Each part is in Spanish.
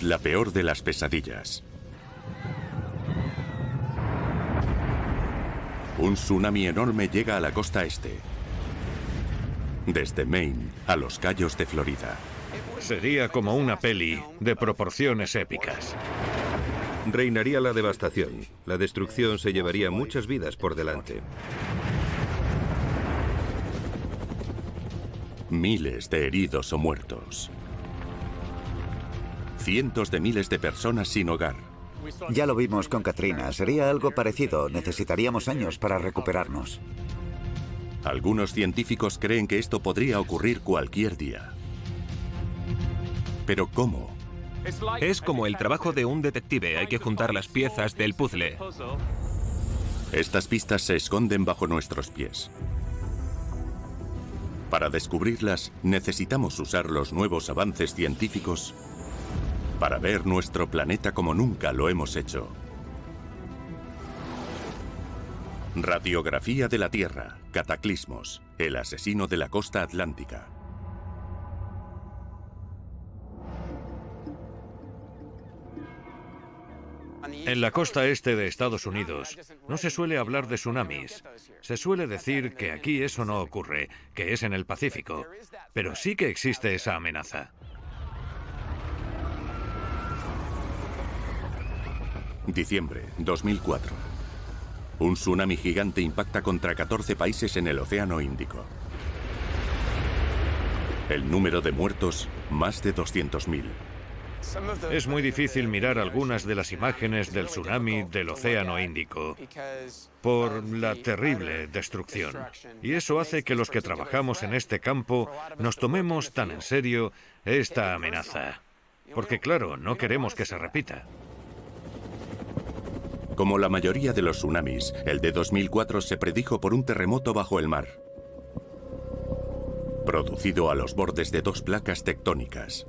Es la peor de las pesadillas. Un tsunami enorme llega a la costa este. Desde Maine a los Cayos de Florida. Sería como una peli de proporciones épicas. Reinaría la devastación. La destrucción se llevaría muchas vidas por delante. Miles de heridos o muertos. Cientos de miles de personas sin hogar. Ya lo vimos con Katrina. Sería algo parecido. Necesitaríamos años para recuperarnos. Algunos científicos creen que esto podría ocurrir cualquier día. Pero ¿cómo? Es como el trabajo de un detective. Hay que juntar las piezas del puzzle. Estas pistas se esconden bajo nuestros pies. Para descubrirlas, necesitamos usar los nuevos avances científicos para ver nuestro planeta como nunca lo hemos hecho. Radiografía de la Tierra, Cataclismos, el asesino de la costa atlántica. En la costa este de Estados Unidos no se suele hablar de tsunamis. Se suele decir que aquí eso no ocurre, que es en el Pacífico. Pero sí que existe esa amenaza. Diciembre 2004. Un tsunami gigante impacta contra 14 países en el Océano Índico. El número de muertos, más de 200.000. Es muy difícil mirar algunas de las imágenes del tsunami del Océano Índico por la terrible destrucción. Y eso hace que los que trabajamos en este campo nos tomemos tan en serio esta amenaza. Porque claro, no queremos que se repita. Como la mayoría de los tsunamis, el de 2004 se predijo por un terremoto bajo el mar, producido a los bordes de dos placas tectónicas.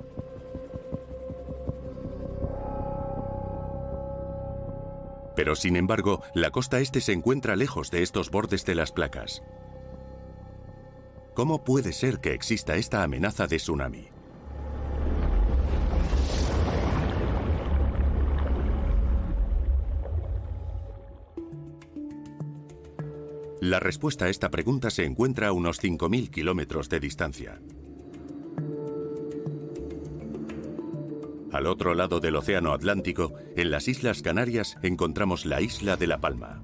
Pero sin embargo, la costa este se encuentra lejos de estos bordes de las placas. ¿Cómo puede ser que exista esta amenaza de tsunami? La respuesta a esta pregunta se encuentra a unos 5.000 kilómetros de distancia. Al otro lado del Océano Atlántico, en las Islas Canarias, encontramos la isla de La Palma.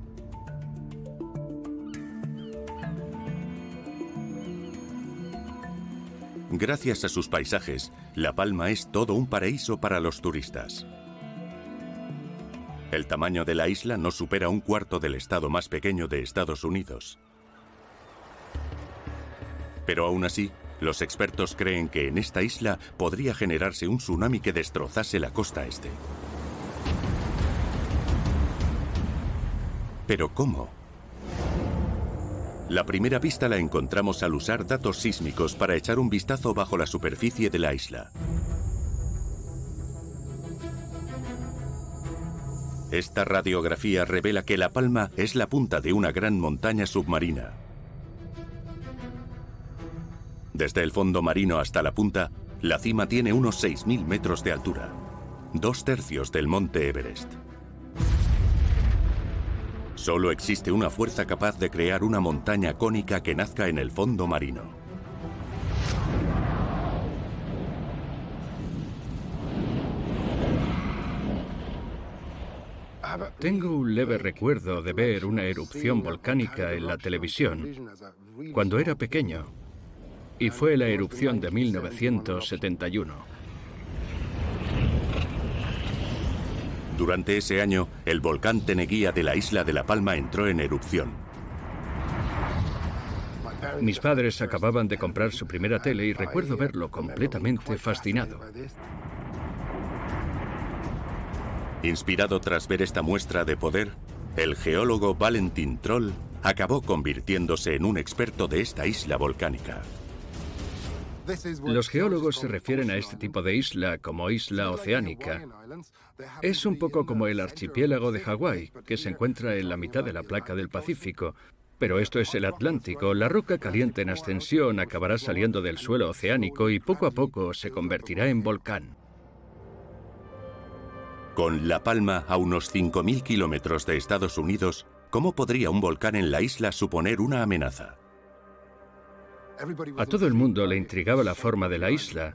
Gracias a sus paisajes, La Palma es todo un paraíso para los turistas. El tamaño de la isla no supera un cuarto del estado más pequeño de Estados Unidos. Pero aún así, los expertos creen que en esta isla podría generarse un tsunami que destrozase la costa este. ¿Pero cómo? La primera pista la encontramos al usar datos sísmicos para echar un vistazo bajo la superficie de la isla. Esta radiografía revela que La Palma es la punta de una gran montaña submarina. Desde el fondo marino hasta la punta, la cima tiene unos 6.000 metros de altura, dos tercios del monte Everest. Solo existe una fuerza capaz de crear una montaña cónica que nazca en el fondo marino. Tengo un leve recuerdo de ver una erupción volcánica en la televisión cuando era pequeño, y fue la erupción de 1971. Durante ese año, el volcán Teneguía de la isla de La Palma entró en erupción. Mis padres acababan de comprar su primera tele y recuerdo verlo completamente fascinado. Inspirado tras ver esta muestra de poder, el geólogo Valentin Troll acabó convirtiéndose en un experto de esta isla volcánica. Los geólogos se refieren a este tipo de isla como isla oceánica. Es un poco como el archipiélago de Hawái, que se encuentra en la mitad de la placa del Pacífico. Pero esto es el Atlántico. La roca caliente en ascensión acabará saliendo del suelo oceánico y poco a poco se convertirá en volcán. Con La Palma a unos 5.000 kilómetros de Estados Unidos, ¿cómo podría un volcán en la isla suponer una amenaza? A todo el mundo le intrigaba la forma de la isla.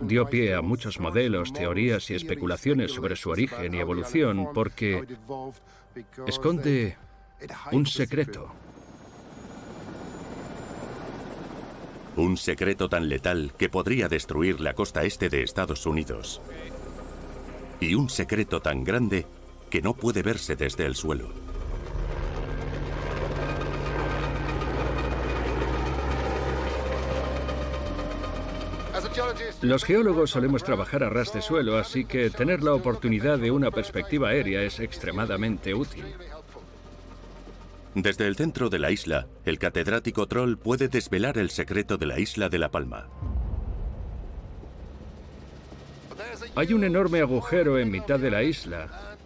Dio pie a muchos modelos, teorías y especulaciones sobre su origen y evolución porque esconde un secreto. Un secreto tan letal que podría destruir la costa este de Estados Unidos. Y un secreto tan grande que no puede verse desde el suelo. Los geólogos solemos trabajar a ras de suelo, así que tener la oportunidad de una perspectiva aérea es extremadamente útil. Desde el centro de la isla, el catedrático Troll puede desvelar el secreto de la isla de La Palma. Hay un enorme agujero en mitad de la isla.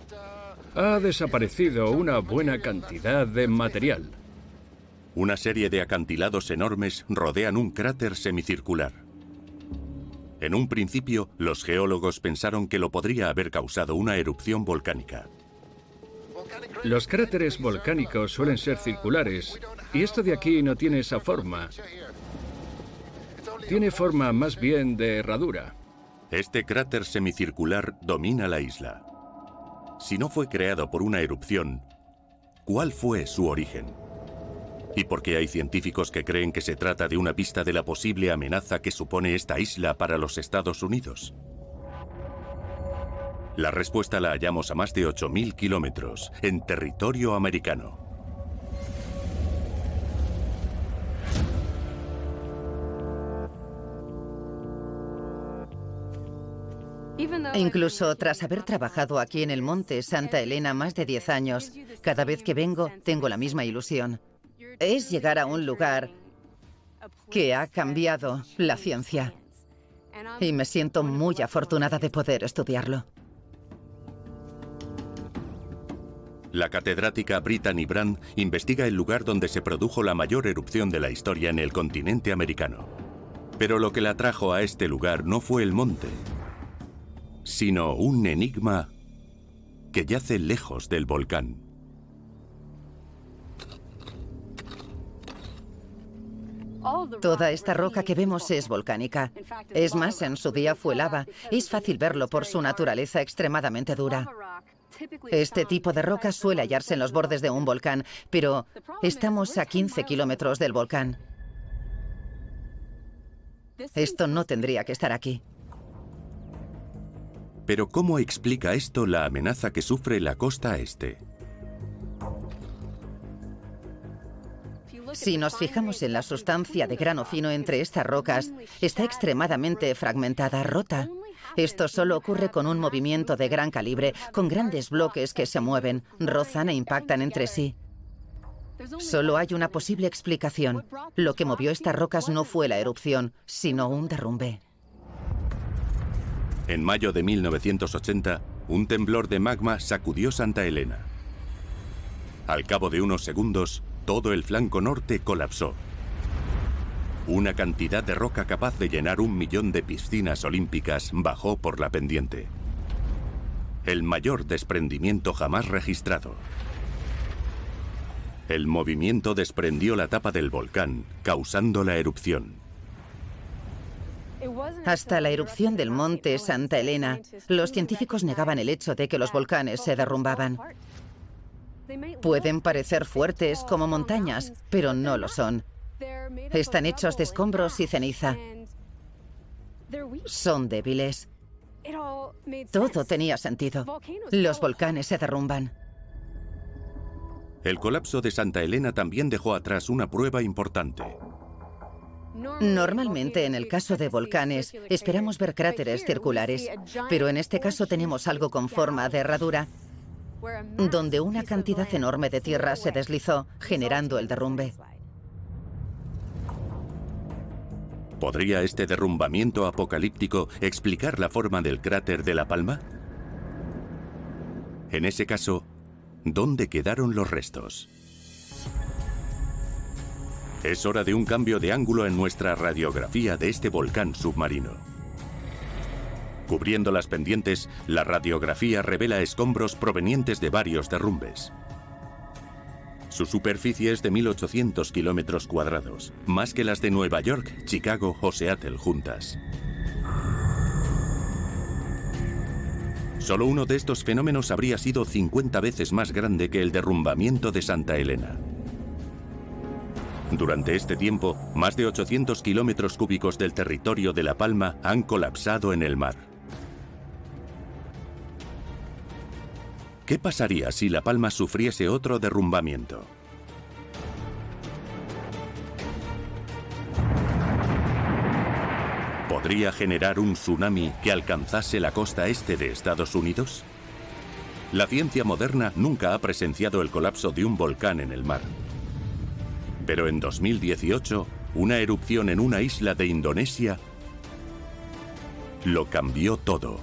Ha desaparecido una buena cantidad de material. Una serie de acantilados enormes rodean un cráter semicircular. En un principio, los geólogos pensaron que lo podría haber causado una erupción volcánica. Los cráteres volcánicos suelen ser circulares y esto de aquí no tiene esa forma. Tiene forma más bien de herradura. Este cráter semicircular domina la isla. Si no fue creado por una erupción, ¿cuál fue su origen? ¿Y por qué hay científicos que creen que se trata de una pista de la posible amenaza que supone esta isla para los Estados Unidos? La respuesta la hallamos a más de 8.000 kilómetros, en territorio americano. Incluso tras haber trabajado aquí en el monte Santa Elena más de 10 años, cada vez que vengo tengo la misma ilusión. Es llegar a un lugar que ha cambiado la ciencia. Y me siento muy afortunada de poder estudiarlo. La catedrática Brittany Brand investiga el lugar donde se produjo la mayor erupción de la historia en el continente americano. Pero lo que la trajo a este lugar no fue el monte, sino un enigma que yace lejos del volcán. Toda esta roca que vemos es volcánica. Es más, en su día fue lava. Es fácil verlo por su naturaleza extremadamente dura. Este tipo de roca suele hallarse en los bordes de un volcán, pero estamos a 15 kilómetros del volcán. Esto no tendría que estar aquí. Pero ¿cómo explica esto la amenaza que sufre la costa este? Si nos fijamos en la sustancia de grano fino entre estas rocas, está extremadamente fragmentada, rota. Esto solo ocurre con un movimiento de gran calibre, con grandes bloques que se mueven, rozan e impactan entre sí. Solo hay una posible explicación. Lo que movió estas rocas no fue la erupción, sino un derrumbe. En mayo de 1980, un temblor de magma sacudió Santa Elena. Al cabo de unos segundos, todo el flanco norte colapsó. Una cantidad de roca capaz de llenar un millón de piscinas olímpicas bajó por la pendiente. El mayor desprendimiento jamás registrado. El movimiento desprendió la tapa del volcán, causando la erupción. Hasta la erupción del monte Santa Elena, los científicos negaban el hecho de que los volcanes se derrumbaban. Pueden parecer fuertes como montañas, pero no lo son. Están hechos de escombros y ceniza. Son débiles. Todo tenía sentido. Los volcanes se derrumban. El colapso de Santa Elena también dejó atrás una prueba importante. Normalmente en el caso de volcanes esperamos ver cráteres circulares, pero en este caso tenemos algo con forma de herradura, donde una cantidad enorme de tierra se deslizó, generando el derrumbe. ¿Podría este derrumbamiento apocalíptico explicar la forma del cráter de La Palma? En ese caso, ¿dónde quedaron los restos? Es hora de un cambio de ángulo en nuestra radiografía de este volcán submarino. Cubriendo las pendientes, la radiografía revela escombros provenientes de varios derrumbes. Su superficie es de 1.800 kilómetros cuadrados, más que las de Nueva York, Chicago o Seattle juntas. Solo uno de estos fenómenos habría sido 50 veces más grande que el derrumbamiento de Santa Elena. Durante este tiempo, más de 800 kilómetros cúbicos del territorio de La Palma han colapsado en el mar. ¿Qué pasaría si La Palma sufriese otro derrumbamiento? ¿Podría generar un tsunami que alcanzase la costa este de Estados Unidos? La ciencia moderna nunca ha presenciado el colapso de un volcán en el mar. Pero en 2018, una erupción en una isla de Indonesia lo cambió todo.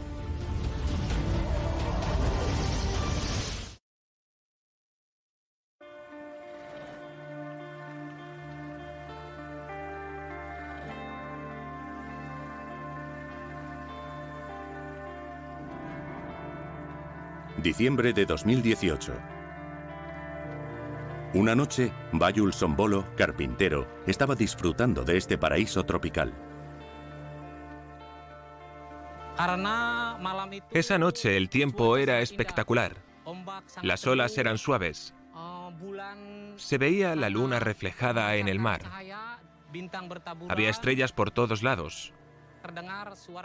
Diciembre de 2018. Una noche, Bayul Sombolo, carpintero, estaba disfrutando de este paraíso tropical. Esa noche el tiempo era espectacular. Las olas eran suaves. Se veía la luna reflejada en el mar. Había estrellas por todos lados.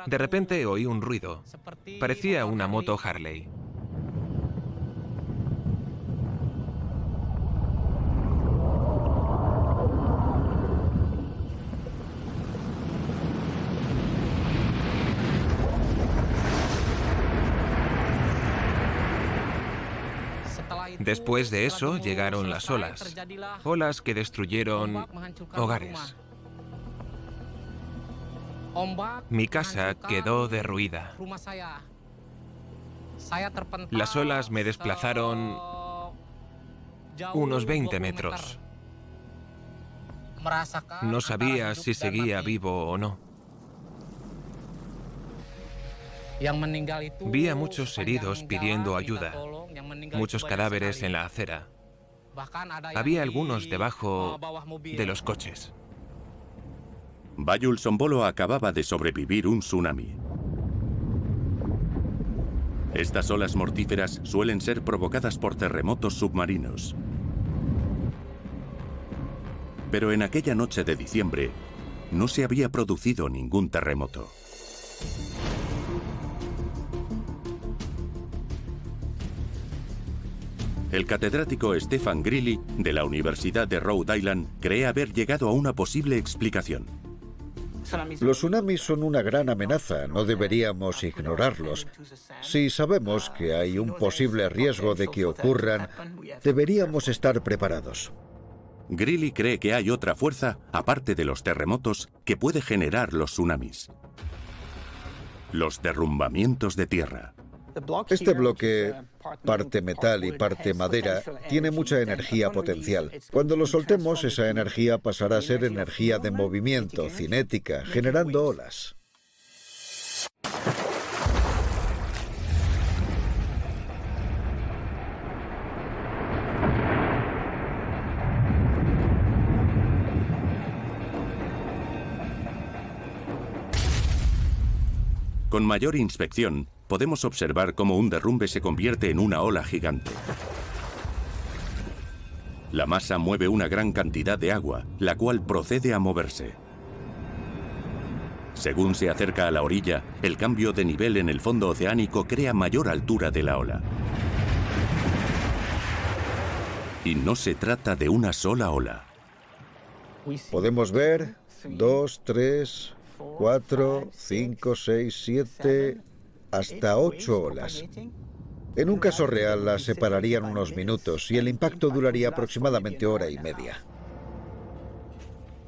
De repente oí un ruido. Parecía una moto Harley. Después de eso llegaron las olas, olas que destruyeron hogares. Mi casa quedó derruida. Las olas me desplazaron unos 20 metros. No sabía si seguía vivo o no. Vi a muchos heridos pidiendo ayuda muchos cadáveres en la acera. Había algunos debajo de los coches. Bayul Sombolo acababa de sobrevivir un tsunami. Estas olas mortíferas suelen ser provocadas por terremotos submarinos. Pero en aquella noche de diciembre no se había producido ningún terremoto. El catedrático Stefan Grilly, de la Universidad de Rhode Island, cree haber llegado a una posible explicación. Los tsunamis son una gran amenaza, no deberíamos ignorarlos. Si sabemos que hay un posible riesgo de que ocurran, deberíamos estar preparados. Grilly cree que hay otra fuerza, aparte de los terremotos, que puede generar los tsunamis. Los derrumbamientos de tierra. Este bloque, parte metal y parte madera, tiene mucha energía potencial. Cuando lo soltemos, esa energía pasará a ser energía de movimiento, cinética, generando olas. Con mayor inspección, podemos observar cómo un derrumbe se convierte en una ola gigante. La masa mueve una gran cantidad de agua, la cual procede a moverse. Según se acerca a la orilla, el cambio de nivel en el fondo oceánico crea mayor altura de la ola. Y no se trata de una sola ola. Podemos ver dos, tres, cuatro, cinco, seis, siete, hasta ocho olas. En un caso real las separarían unos minutos y el impacto duraría aproximadamente hora y media.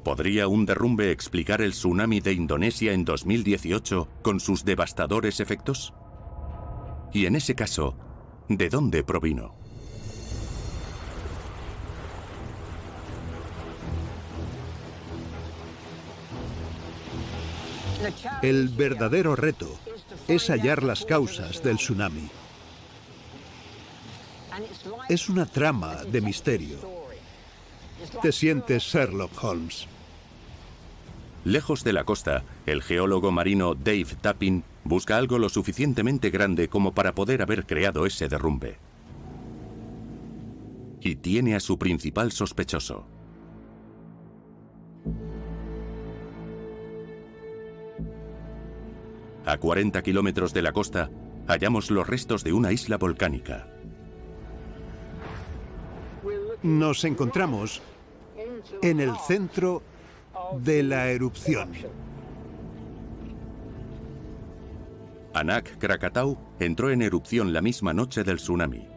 ¿Podría un derrumbe explicar el tsunami de Indonesia en 2018 con sus devastadores efectos? Y en ese caso, ¿de dónde provino? El verdadero reto es hallar las causas del tsunami. Es una trama de misterio. Te sientes Sherlock Holmes. Lejos de la costa, el geólogo marino Dave Tappin busca algo lo suficientemente grande como para poder haber creado ese derrumbe. Y tiene a su principal sospechoso. A 40 kilómetros de la costa, hallamos los restos de una isla volcánica. Nos encontramos en el centro de la erupción. Anak Krakatau entró en erupción la misma noche del tsunami.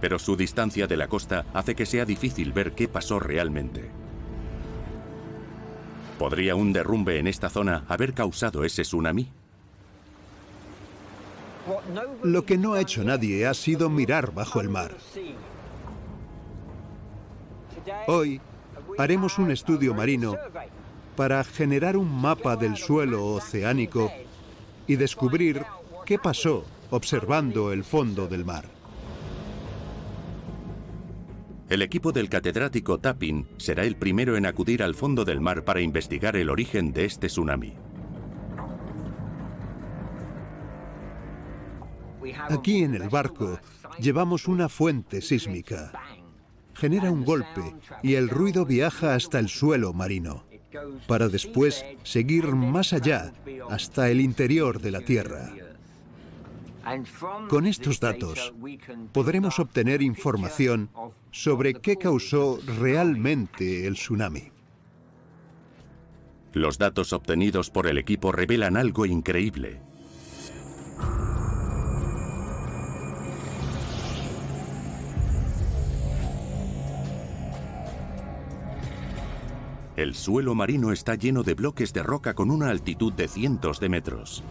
Pero su distancia de la costa hace que sea difícil ver qué pasó realmente. ¿Podría un derrumbe en esta zona haber causado ese tsunami? Lo que no ha hecho nadie ha sido mirar bajo el mar. Hoy haremos un estudio marino para generar un mapa del suelo oceánico y descubrir qué pasó observando el fondo del mar. El equipo del catedrático Tapin será el primero en acudir al fondo del mar para investigar el origen de este tsunami. Aquí en el barco llevamos una fuente sísmica. Genera un golpe y el ruido viaja hasta el suelo marino, para después seguir más allá hasta el interior de la Tierra. Con estos datos podremos obtener información sobre qué causó realmente el tsunami. Los datos obtenidos por el equipo revelan algo increíble. El suelo marino está lleno de bloques de roca con una altitud de cientos de metros.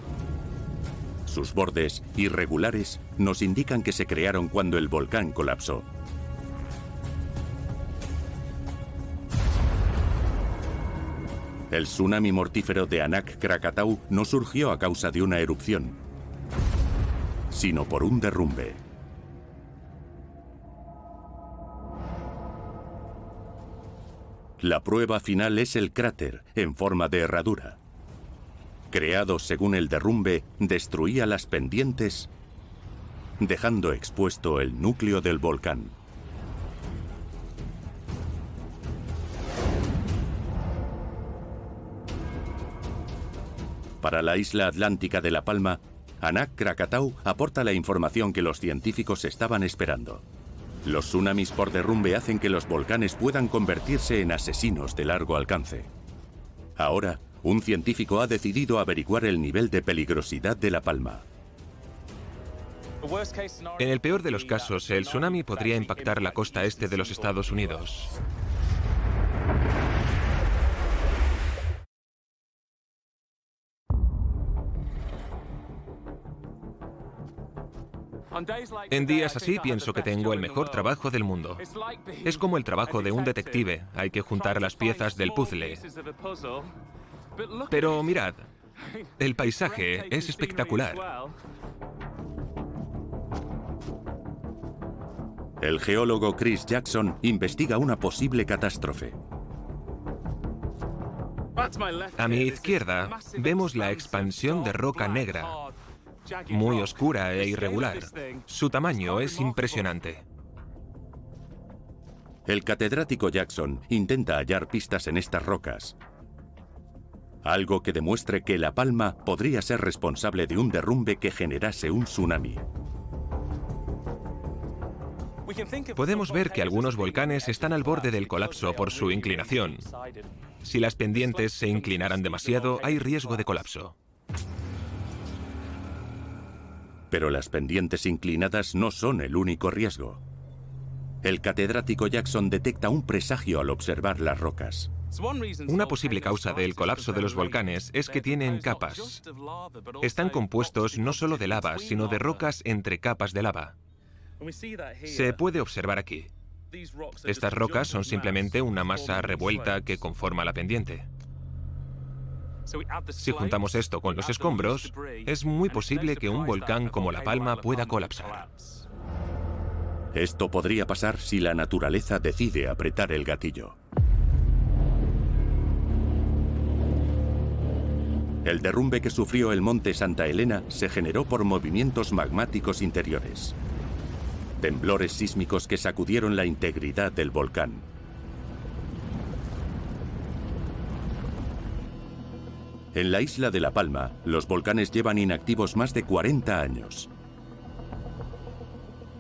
Sus bordes, irregulares, nos indican que se crearon cuando el volcán colapsó. El tsunami mortífero de Anak Krakatau no surgió a causa de una erupción, sino por un derrumbe. La prueba final es el cráter, en forma de herradura. Creado según el derrumbe, destruía las pendientes, dejando expuesto el núcleo del volcán. Para la isla atlántica de La Palma, Anak Krakatau aporta la información que los científicos estaban esperando. Los tsunamis por derrumbe hacen que los volcanes puedan convertirse en asesinos de largo alcance. Ahora, un científico ha decidido averiguar el nivel de peligrosidad de La Palma. En el peor de los casos, el tsunami podría impactar la costa este de los Estados Unidos. En días así pienso que tengo el mejor trabajo del mundo. Es como el trabajo de un detective, hay que juntar las piezas del puzzle. Pero mirad, el paisaje es espectacular. El geólogo Chris Jackson investiga una posible catástrofe. A mi izquierda vemos la expansión de roca negra, muy oscura e irregular. Su tamaño es impresionante. El catedrático Jackson intenta hallar pistas en estas rocas. Algo que demuestre que La Palma podría ser responsable de un derrumbe que generase un tsunami. Podemos ver que algunos volcanes están al borde del colapso por su inclinación. Si las pendientes se inclinaran demasiado, hay riesgo de colapso. Pero las pendientes inclinadas no son el único riesgo. El catedrático Jackson detecta un presagio al observar las rocas. Una posible causa del colapso de los volcanes es que tienen capas. Están compuestos no solo de lava, sino de rocas entre capas de lava. Se puede observar aquí. Estas rocas son simplemente una masa revuelta que conforma la pendiente. Si juntamos esto con los escombros, es muy posible que un volcán como La Palma pueda colapsar. Esto podría pasar si la naturaleza decide apretar el gatillo. El derrumbe que sufrió el monte Santa Elena se generó por movimientos magmáticos interiores. Temblores sísmicos que sacudieron la integridad del volcán. En la isla de La Palma, los volcanes llevan inactivos más de 40 años.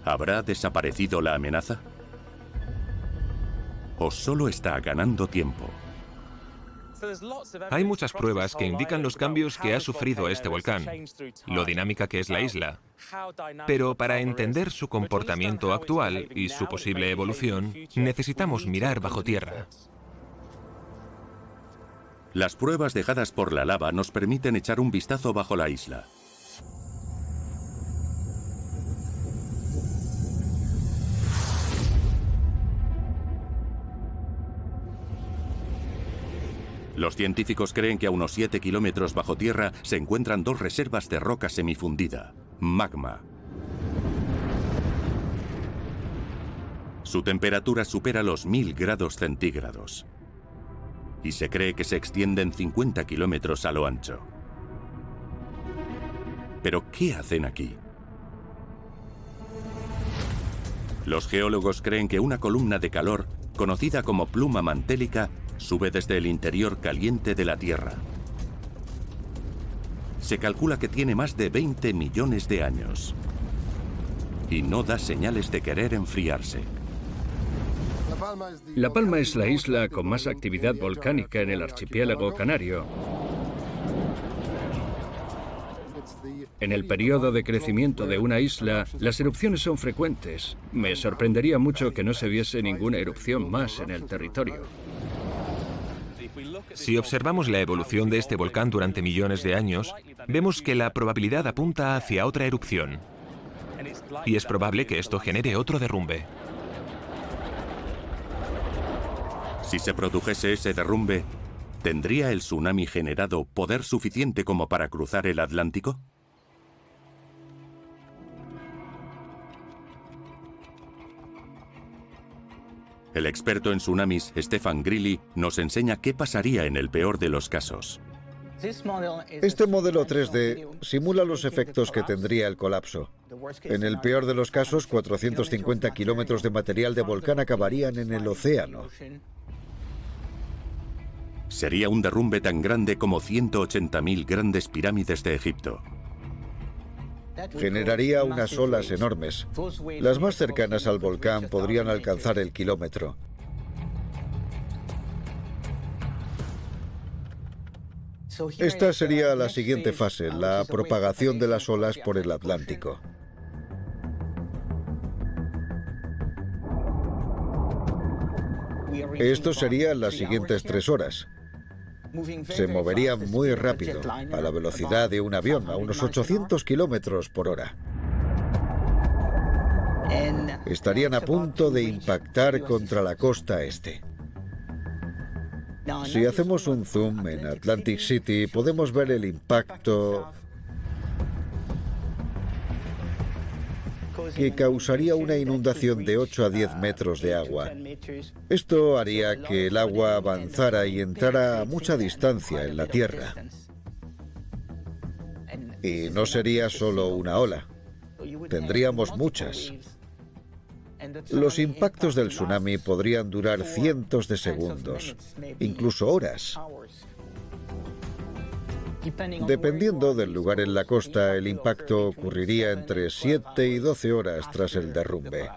¿Habrá desaparecido la amenaza? ¿O solo está ganando tiempo? Hay muchas pruebas que indican los cambios que ha sufrido este volcán, lo dinámica que es la isla. Pero para entender su comportamiento actual y su posible evolución, necesitamos mirar bajo tierra. Las pruebas dejadas por la lava nos permiten echar un vistazo bajo la isla. Los científicos creen que a unos 7 kilómetros bajo tierra se encuentran dos reservas de roca semifundida, magma. Su temperatura supera los 1000 grados centígrados y se cree que se extienden 50 kilómetros a lo ancho. Pero, ¿qué hacen aquí? Los geólogos creen que una columna de calor, conocida como pluma mantélica, sube desde el interior caliente de la Tierra. Se calcula que tiene más de 20 millones de años y no da señales de querer enfriarse. La Palma es la isla con más actividad volcánica en el archipiélago canario. En el periodo de crecimiento de una isla, las erupciones son frecuentes. Me sorprendería mucho que no se viese ninguna erupción más en el territorio. Si observamos la evolución de este volcán durante millones de años, vemos que la probabilidad apunta hacia otra erupción. Y es probable que esto genere otro derrumbe. Si se produjese ese derrumbe, ¿tendría el tsunami generado poder suficiente como para cruzar el Atlántico? El experto en tsunamis, Stefan Grilli, nos enseña qué pasaría en el peor de los casos. Este modelo 3D simula los efectos que tendría el colapso. En el peor de los casos, 450 kilómetros de material de volcán acabarían en el océano. Sería un derrumbe tan grande como 180.000 grandes pirámides de Egipto. Generaría unas olas enormes. Las más cercanas al volcán podrían alcanzar el kilómetro. Esta sería la siguiente fase, la propagación de las olas por el Atlántico. Esto sería las siguientes tres horas se movería muy rápido, a la velocidad de un avión, a unos 800 kilómetros por hora. Estarían a punto de impactar contra la costa este. Si hacemos un zoom en Atlantic City, podemos ver el impacto que causaría una inundación de 8 a 10 metros de agua. Esto haría que el agua avanzara y entrara a mucha distancia en la Tierra. Y no sería solo una ola, tendríamos muchas. Los impactos del tsunami podrían durar cientos de segundos, incluso horas. Dependiendo del lugar en la costa, el impacto ocurriría entre 7 y 12 horas tras el derrumbe.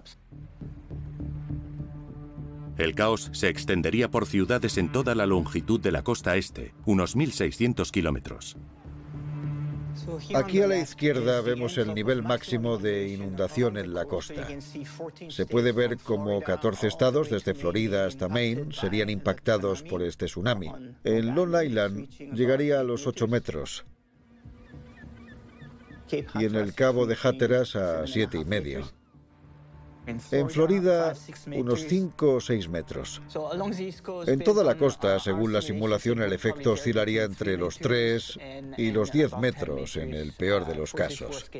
El caos se extendería por ciudades en toda la longitud de la costa este, unos 1.600 kilómetros. Aquí a la izquierda vemos el nivel máximo de inundación en la costa. Se puede ver como 14 estados, desde Florida hasta Maine, serían impactados por este tsunami. En Long Island llegaría a los 8 metros. Y en el cabo de Hatteras a siete y medio. En Florida, unos 5 o 6 metros. En toda la costa, según la simulación, el efecto oscilaría entre los 3 y los 10 metros en el peor de los casos.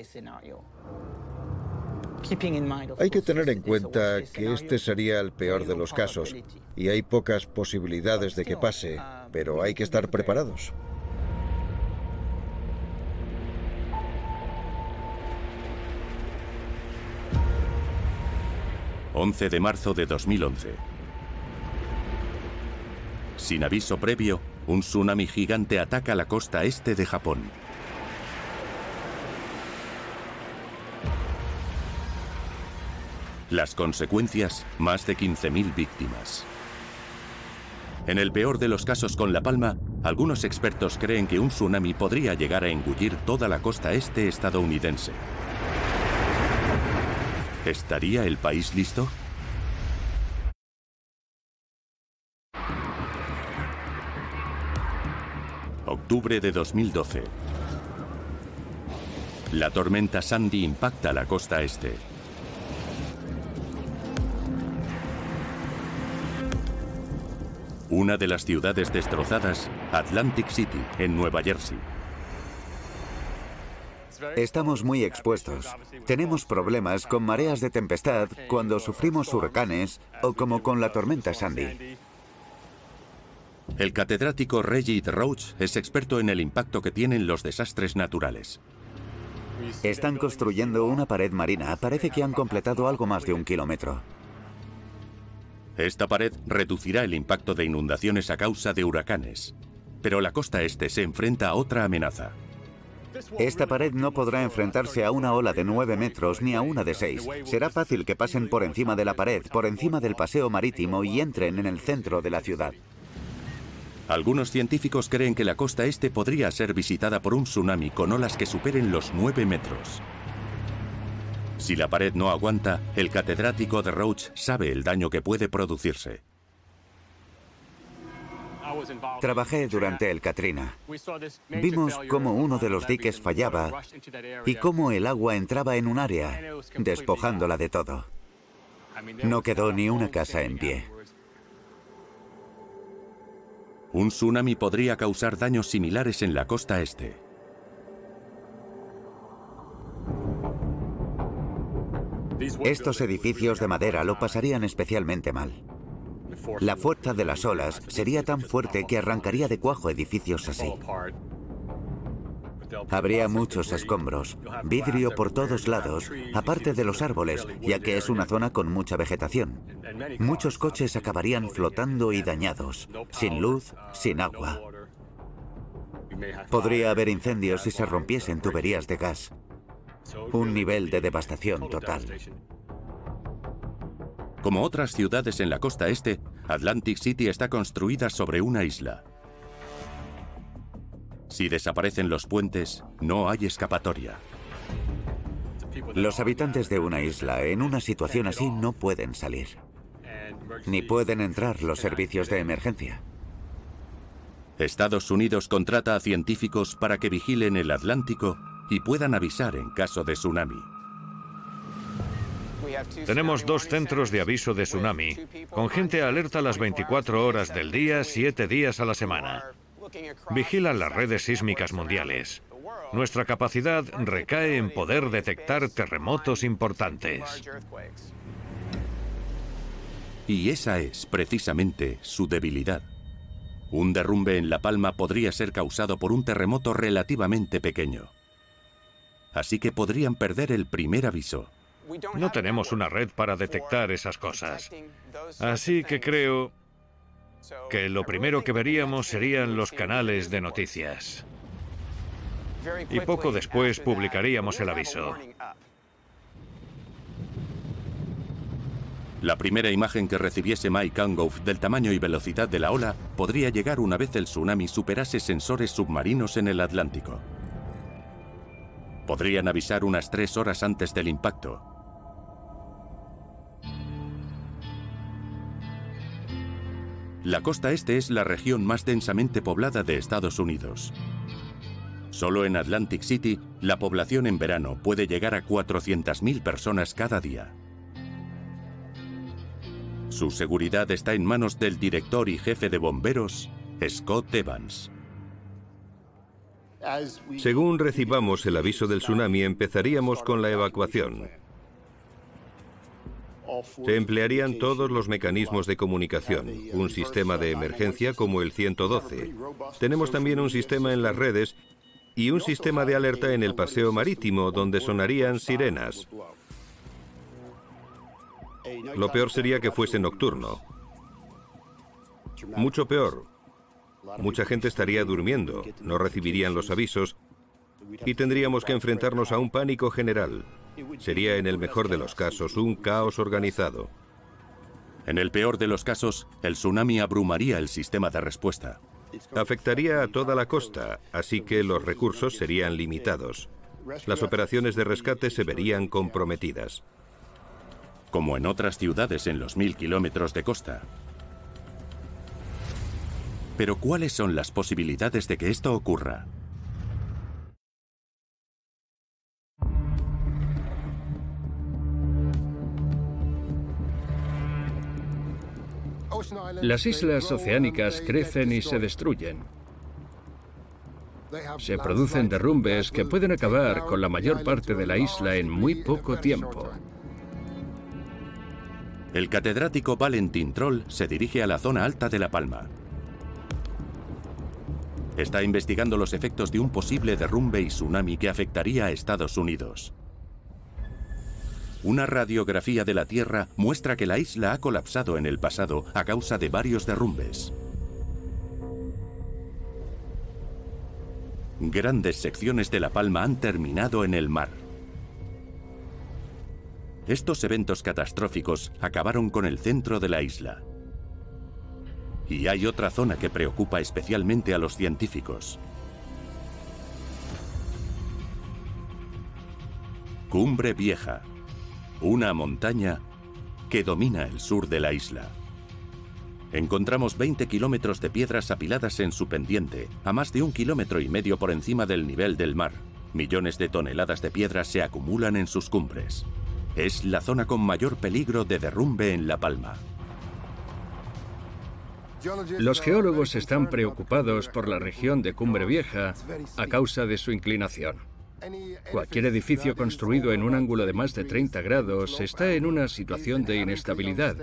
Hay que tener en cuenta que este sería el peor de los casos y hay pocas posibilidades de que pase, pero hay que estar preparados. 11 de marzo de 2011. Sin aviso previo, un tsunami gigante ataca la costa este de Japón. Las consecuencias, más de 15.000 víctimas. En el peor de los casos con La Palma, algunos expertos creen que un tsunami podría llegar a engullir toda la costa este estadounidense. ¿Estaría el país listo? Octubre de 2012. La tormenta Sandy impacta la costa este. Una de las ciudades destrozadas, Atlantic City, en Nueva Jersey. Estamos muy expuestos. Tenemos problemas con mareas de tempestad cuando sufrimos huracanes o como con la tormenta Sandy. El catedrático Reggie Roach es experto en el impacto que tienen los desastres naturales. Están construyendo una pared marina. Parece que han completado algo más de un kilómetro. Esta pared reducirá el impacto de inundaciones a causa de huracanes. Pero la costa este se enfrenta a otra amenaza. Esta pared no podrá enfrentarse a una ola de 9 metros ni a una de 6. Será fácil que pasen por encima de la pared, por encima del paseo marítimo y entren en el centro de la ciudad. Algunos científicos creen que la costa este podría ser visitada por un tsunami con olas que superen los 9 metros. Si la pared no aguanta, el catedrático de Roach sabe el daño que puede producirse. Trabajé durante el Katrina. Vimos cómo uno de los diques fallaba y cómo el agua entraba en un área, despojándola de todo. No quedó ni una casa en pie. Un tsunami podría causar daños similares en la costa este. Estos edificios de madera lo pasarían especialmente mal. La fuerza de las olas sería tan fuerte que arrancaría de cuajo edificios así. Habría muchos escombros, vidrio por todos lados, aparte de los árboles, ya que es una zona con mucha vegetación. Muchos coches acabarían flotando y dañados, sin luz, sin agua. Podría haber incendios si se rompiesen tuberías de gas. Un nivel de devastación total. Como otras ciudades en la costa este, Atlantic City está construida sobre una isla. Si desaparecen los puentes, no hay escapatoria. Los habitantes de una isla en una situación así no pueden salir. Ni pueden entrar los servicios de emergencia. Estados Unidos contrata a científicos para que vigilen el Atlántico y puedan avisar en caso de tsunami. Tenemos dos centros de aviso de tsunami, con gente alerta las 24 horas del día, 7 días a la semana. Vigilan las redes sísmicas mundiales. Nuestra capacidad recae en poder detectar terremotos importantes. Y esa es precisamente su debilidad. Un derrumbe en La Palma podría ser causado por un terremoto relativamente pequeño. Así que podrían perder el primer aviso. No tenemos una red para detectar esas cosas. Así que creo que lo primero que veríamos serían los canales de noticias. Y poco después publicaríamos el aviso. La primera imagen que recibiese Mike Angoff del tamaño y velocidad de la ola podría llegar una vez el tsunami superase sensores submarinos en el Atlántico. Podrían avisar unas tres horas antes del impacto, La costa este es la región más densamente poblada de Estados Unidos. Solo en Atlantic City, la población en verano puede llegar a 400.000 personas cada día. Su seguridad está en manos del director y jefe de bomberos, Scott Evans. Según recibamos el aviso del tsunami, empezaríamos con la evacuación. Se emplearían todos los mecanismos de comunicación, un sistema de emergencia como el 112. Tenemos también un sistema en las redes y un sistema de alerta en el paseo marítimo donde sonarían sirenas. Lo peor sería que fuese nocturno. Mucho peor. Mucha gente estaría durmiendo, no recibirían los avisos y tendríamos que enfrentarnos a un pánico general. Sería en el mejor de los casos un caos organizado. En el peor de los casos, el tsunami abrumaría el sistema de respuesta. Afectaría a toda la costa, así que los recursos serían limitados. Las operaciones de rescate se verían comprometidas. Como en otras ciudades en los mil kilómetros de costa. Pero ¿cuáles son las posibilidades de que esto ocurra? Las islas oceánicas crecen y se destruyen. Se producen derrumbes que pueden acabar con la mayor parte de la isla en muy poco tiempo. El catedrático Valentin Troll se dirige a la zona alta de La Palma. Está investigando los efectos de un posible derrumbe y tsunami que afectaría a Estados Unidos. Una radiografía de la Tierra muestra que la isla ha colapsado en el pasado a causa de varios derrumbes. Grandes secciones de La Palma han terminado en el mar. Estos eventos catastróficos acabaron con el centro de la isla. Y hay otra zona que preocupa especialmente a los científicos. Cumbre Vieja, una montaña que domina el sur de la isla. Encontramos 20 kilómetros de piedras apiladas en su pendiente, a más de un kilómetro y medio por encima del nivel del mar. Millones de toneladas de piedras se acumulan en sus cumbres. Es la zona con mayor peligro de derrumbe en La Palma. Los geólogos están preocupados por la región de Cumbre Vieja a causa de su inclinación. Cualquier edificio construido en un ángulo de más de 30 grados está en una situación de inestabilidad.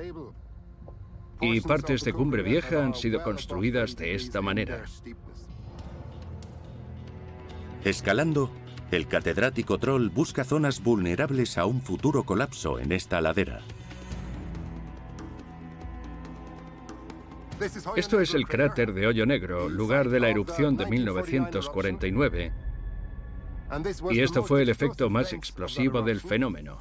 Y partes de Cumbre Vieja han sido construidas de esta manera. Escalando, el catedrático Troll busca zonas vulnerables a un futuro colapso en esta ladera. Esto es el cráter de Hoyo Negro, lugar de la erupción de 1949, y esto fue el efecto más explosivo del fenómeno.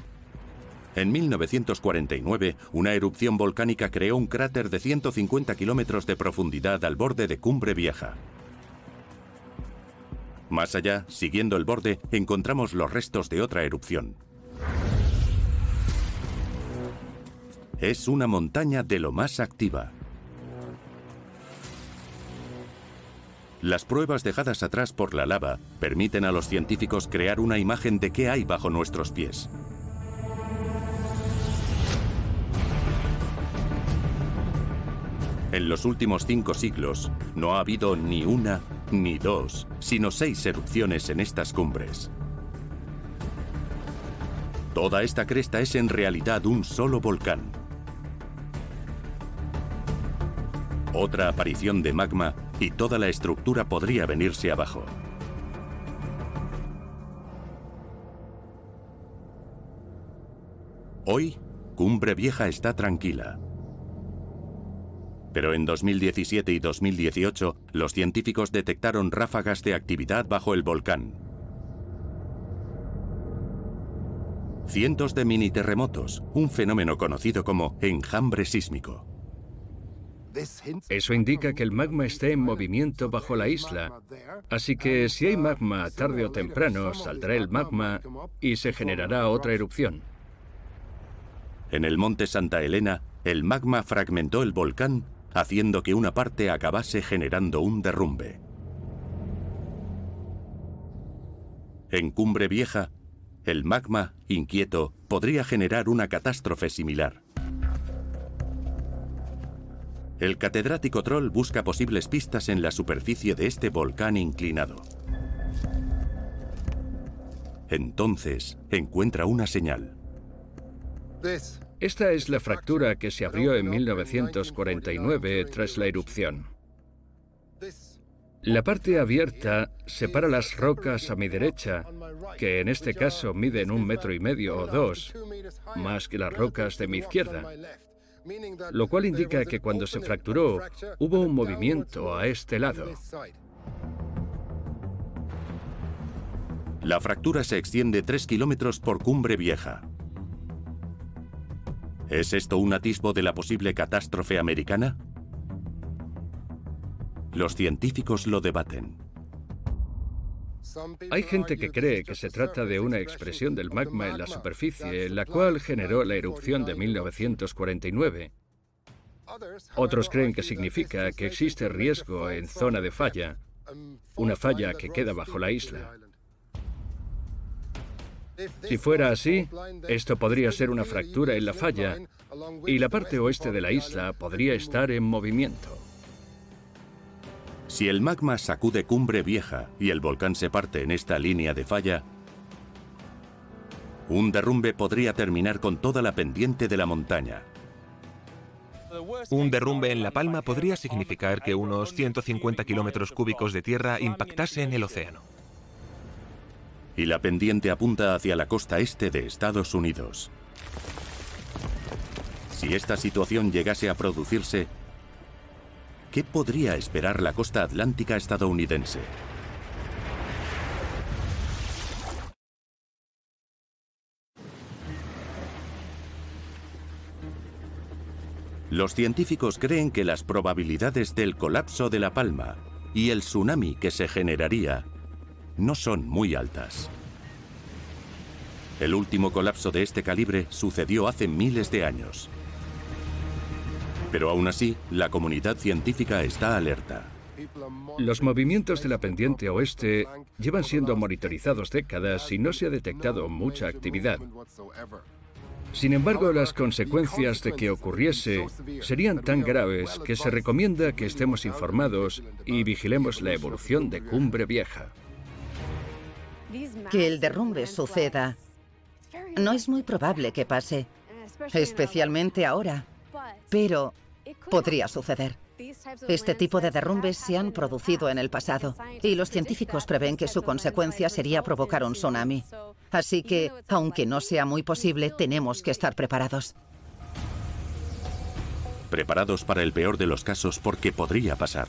En 1949, una erupción volcánica creó un cráter de 150 kilómetros de profundidad al borde de Cumbre Vieja. Más allá, siguiendo el borde, encontramos los restos de otra erupción. Es una montaña de lo más activa. Las pruebas dejadas atrás por la lava permiten a los científicos crear una imagen de qué hay bajo nuestros pies. En los últimos cinco siglos no ha habido ni una, ni dos, sino seis erupciones en estas cumbres. Toda esta cresta es en realidad un solo volcán. Otra aparición de magma y toda la estructura podría venirse abajo. Hoy, Cumbre Vieja está tranquila. Pero en 2017 y 2018, los científicos detectaron ráfagas de actividad bajo el volcán. Cientos de mini terremotos, un fenómeno conocido como enjambre sísmico. Eso indica que el magma está en movimiento bajo la isla. Así que si hay magma tarde o temprano, saldrá el magma y se generará otra erupción. En el monte Santa Elena, el magma fragmentó el volcán, haciendo que una parte acabase generando un derrumbe. En Cumbre Vieja, el magma, inquieto, podría generar una catástrofe similar. El catedrático Troll busca posibles pistas en la superficie de este volcán inclinado. Entonces encuentra una señal. Esta es la fractura que se abrió en 1949 tras la erupción. La parte abierta separa las rocas a mi derecha, que en este caso miden un metro y medio o dos, más que las rocas de mi izquierda, lo cual indica que cuando se fracturó hubo un movimiento a este lado. La fractura se extiende 3 kilómetros por Cumbre Vieja. ¿Es esto un atisbo de la posible catástrofe americana? Los científicos lo debaten. Hay gente que cree que se trata de una expresión del magma en la superficie, la cual generó la erupción de 1949. Otros creen que significa que existe riesgo en zona de falla, una falla que queda bajo la isla. Si fuera así, esto podría ser una fractura en la falla y la parte oeste de la isla podría estar en movimiento. Si el magma sacude Cumbre Vieja y el volcán se parte en esta línea de falla, un derrumbe podría terminar con toda la pendiente de la montaña. Un derrumbe en La Palma podría significar que unos 150 kilómetros cúbicos de tierra impactase en el océano y la pendiente apunta hacia la costa este de Estados Unidos. Si esta situación llegase a producirse, ¿qué podría esperar la costa atlántica estadounidense? Los científicos creen que las probabilidades del colapso de La Palma y el tsunami que se generaría no son muy altas. El último colapso de este calibre sucedió hace miles de años. Pero aún así, la comunidad científica está alerta. Los movimientos de la pendiente oeste llevan siendo monitorizados décadas y no se ha detectado mucha actividad. Sin embargo, las consecuencias de que ocurriese serían tan graves que se recomienda que estemos informados y vigilemos la evolución de Cumbre Vieja que el derrumbe suceda. No es muy probable que pase, especialmente ahora, pero podría suceder. Este tipo de derrumbes se han producido en el pasado y los científicos prevén que su consecuencia sería provocar un tsunami. Así que, aunque no sea muy posible, tenemos que estar preparados. Preparados para el peor de los casos porque podría pasar.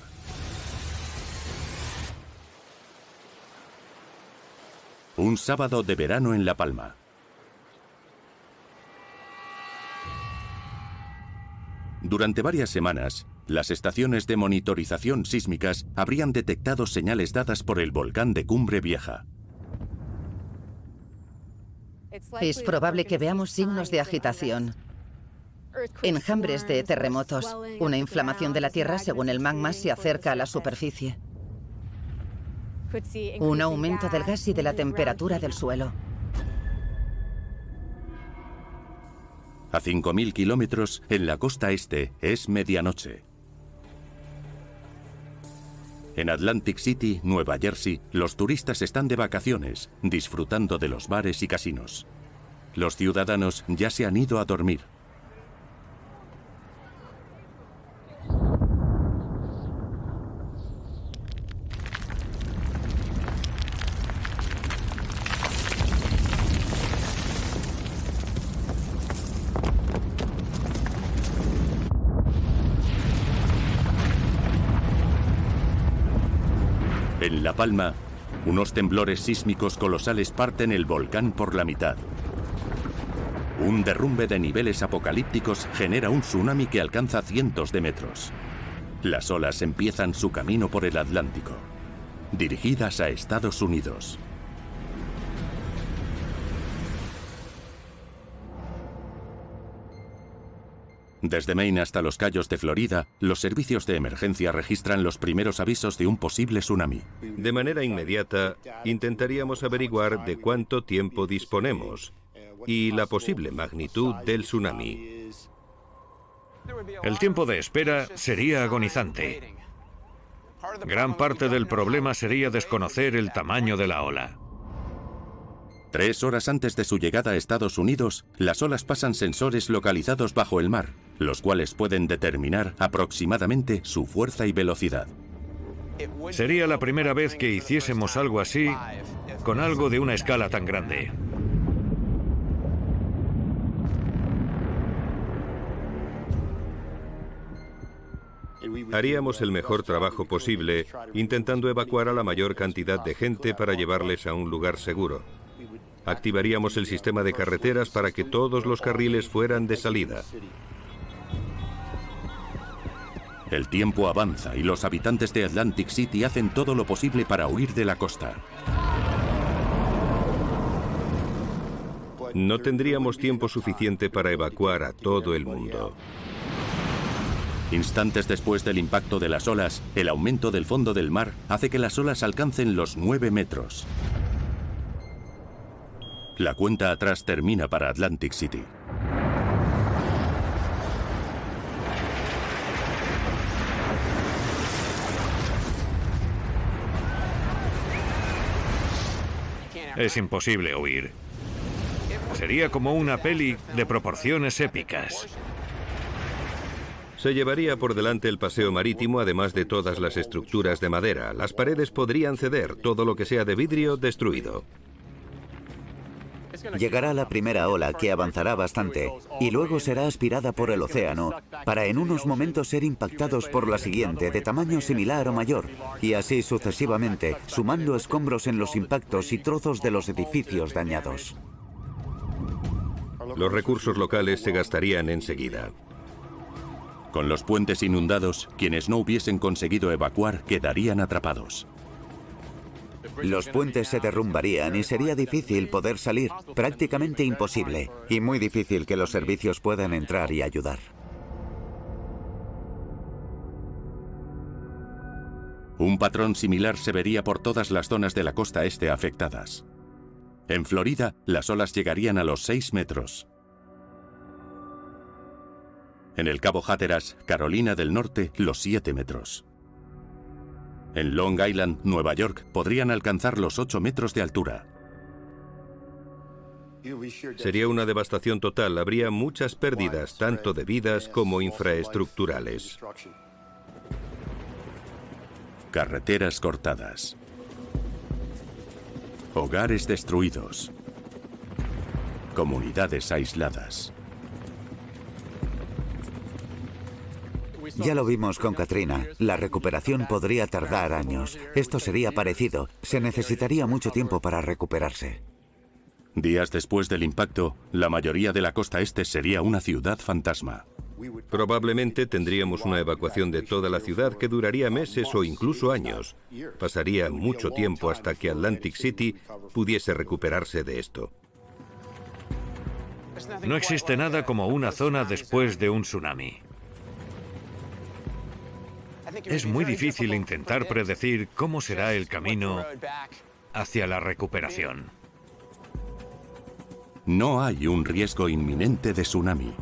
Un sábado de verano en La Palma. Durante varias semanas, las estaciones de monitorización sísmicas habrían detectado señales dadas por el volcán de Cumbre Vieja. Es probable que veamos signos de agitación, enjambres de terremotos, una inflamación de la Tierra según el magma se acerca a la superficie un aumento del gas y de la temperatura del suelo. A 5.000 kilómetros, en la costa este, es medianoche. En Atlantic City, Nueva Jersey, los turistas están de vacaciones, disfrutando de los bares y casinos. Los ciudadanos ya se han ido a dormir. La Palma, unos temblores sísmicos colosales parten el volcán por la mitad. Un derrumbe de niveles apocalípticos genera un tsunami que alcanza cientos de metros. Las olas empiezan su camino por el Atlántico, dirigidas a Estados Unidos. Desde Maine hasta los Cayos de Florida, los servicios de emergencia registran los primeros avisos de un posible tsunami. De manera inmediata, intentaríamos averiguar de cuánto tiempo disponemos y la posible magnitud del tsunami. El tiempo de espera sería agonizante. Gran parte del problema sería desconocer el tamaño de la ola. Tres horas antes de su llegada a Estados Unidos, las olas pasan sensores localizados bajo el mar, los cuales pueden determinar aproximadamente su fuerza y velocidad. Sería la primera vez que hiciésemos algo así con algo de una escala tan grande. Haríamos el mejor trabajo posible intentando evacuar a la mayor cantidad de gente para llevarles a un lugar seguro. Activaríamos el sistema de carreteras para que todos los carriles fueran de salida. El tiempo avanza y los habitantes de Atlantic City hacen todo lo posible para huir de la costa. No tendríamos tiempo suficiente para evacuar a todo el mundo. Instantes después del impacto de las olas, el aumento del fondo del mar hace que las olas alcancen los 9 metros. La cuenta atrás termina para Atlantic City. Es imposible huir. Sería como una peli de proporciones épicas. Se llevaría por delante el paseo marítimo, además de todas las estructuras de madera. Las paredes podrían ceder, todo lo que sea de vidrio destruido. Llegará la primera ola que avanzará bastante y luego será aspirada por el océano para en unos momentos ser impactados por la siguiente de tamaño similar o mayor y así sucesivamente, sumando escombros en los impactos y trozos de los edificios dañados. Los recursos locales se gastarían enseguida. Con los puentes inundados, quienes no hubiesen conseguido evacuar quedarían atrapados. Los puentes se derrumbarían y sería difícil poder salir, prácticamente imposible, y muy difícil que los servicios puedan entrar y ayudar. Un patrón similar se vería por todas las zonas de la costa este afectadas. En Florida, las olas llegarían a los 6 metros. En el Cabo Hatteras, Carolina del Norte, los 7 metros. En Long Island, Nueva York, podrían alcanzar los 8 metros de altura. Sería una devastación total, habría muchas pérdidas, tanto de vidas como infraestructurales. Carreteras cortadas. Hogares destruidos. Comunidades aisladas. Ya lo vimos con Katrina. La recuperación podría tardar años. Esto sería parecido. Se necesitaría mucho tiempo para recuperarse. Días después del impacto, la mayoría de la costa este sería una ciudad fantasma. Probablemente tendríamos una evacuación de toda la ciudad que duraría meses o incluso años. Pasaría mucho tiempo hasta que Atlantic City pudiese recuperarse de esto. No existe nada como una zona después de un tsunami. Es muy difícil intentar predecir cómo será el camino hacia la recuperación. No hay un riesgo inminente de tsunami.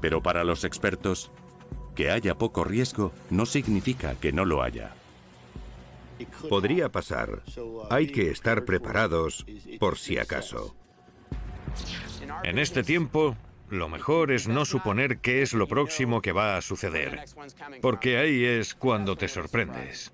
Pero para los expertos, que haya poco riesgo no significa que no lo haya. Podría pasar. Hay que estar preparados por si acaso. En este tiempo, lo mejor es no suponer qué es lo próximo que va a suceder, porque ahí es cuando te sorprendes.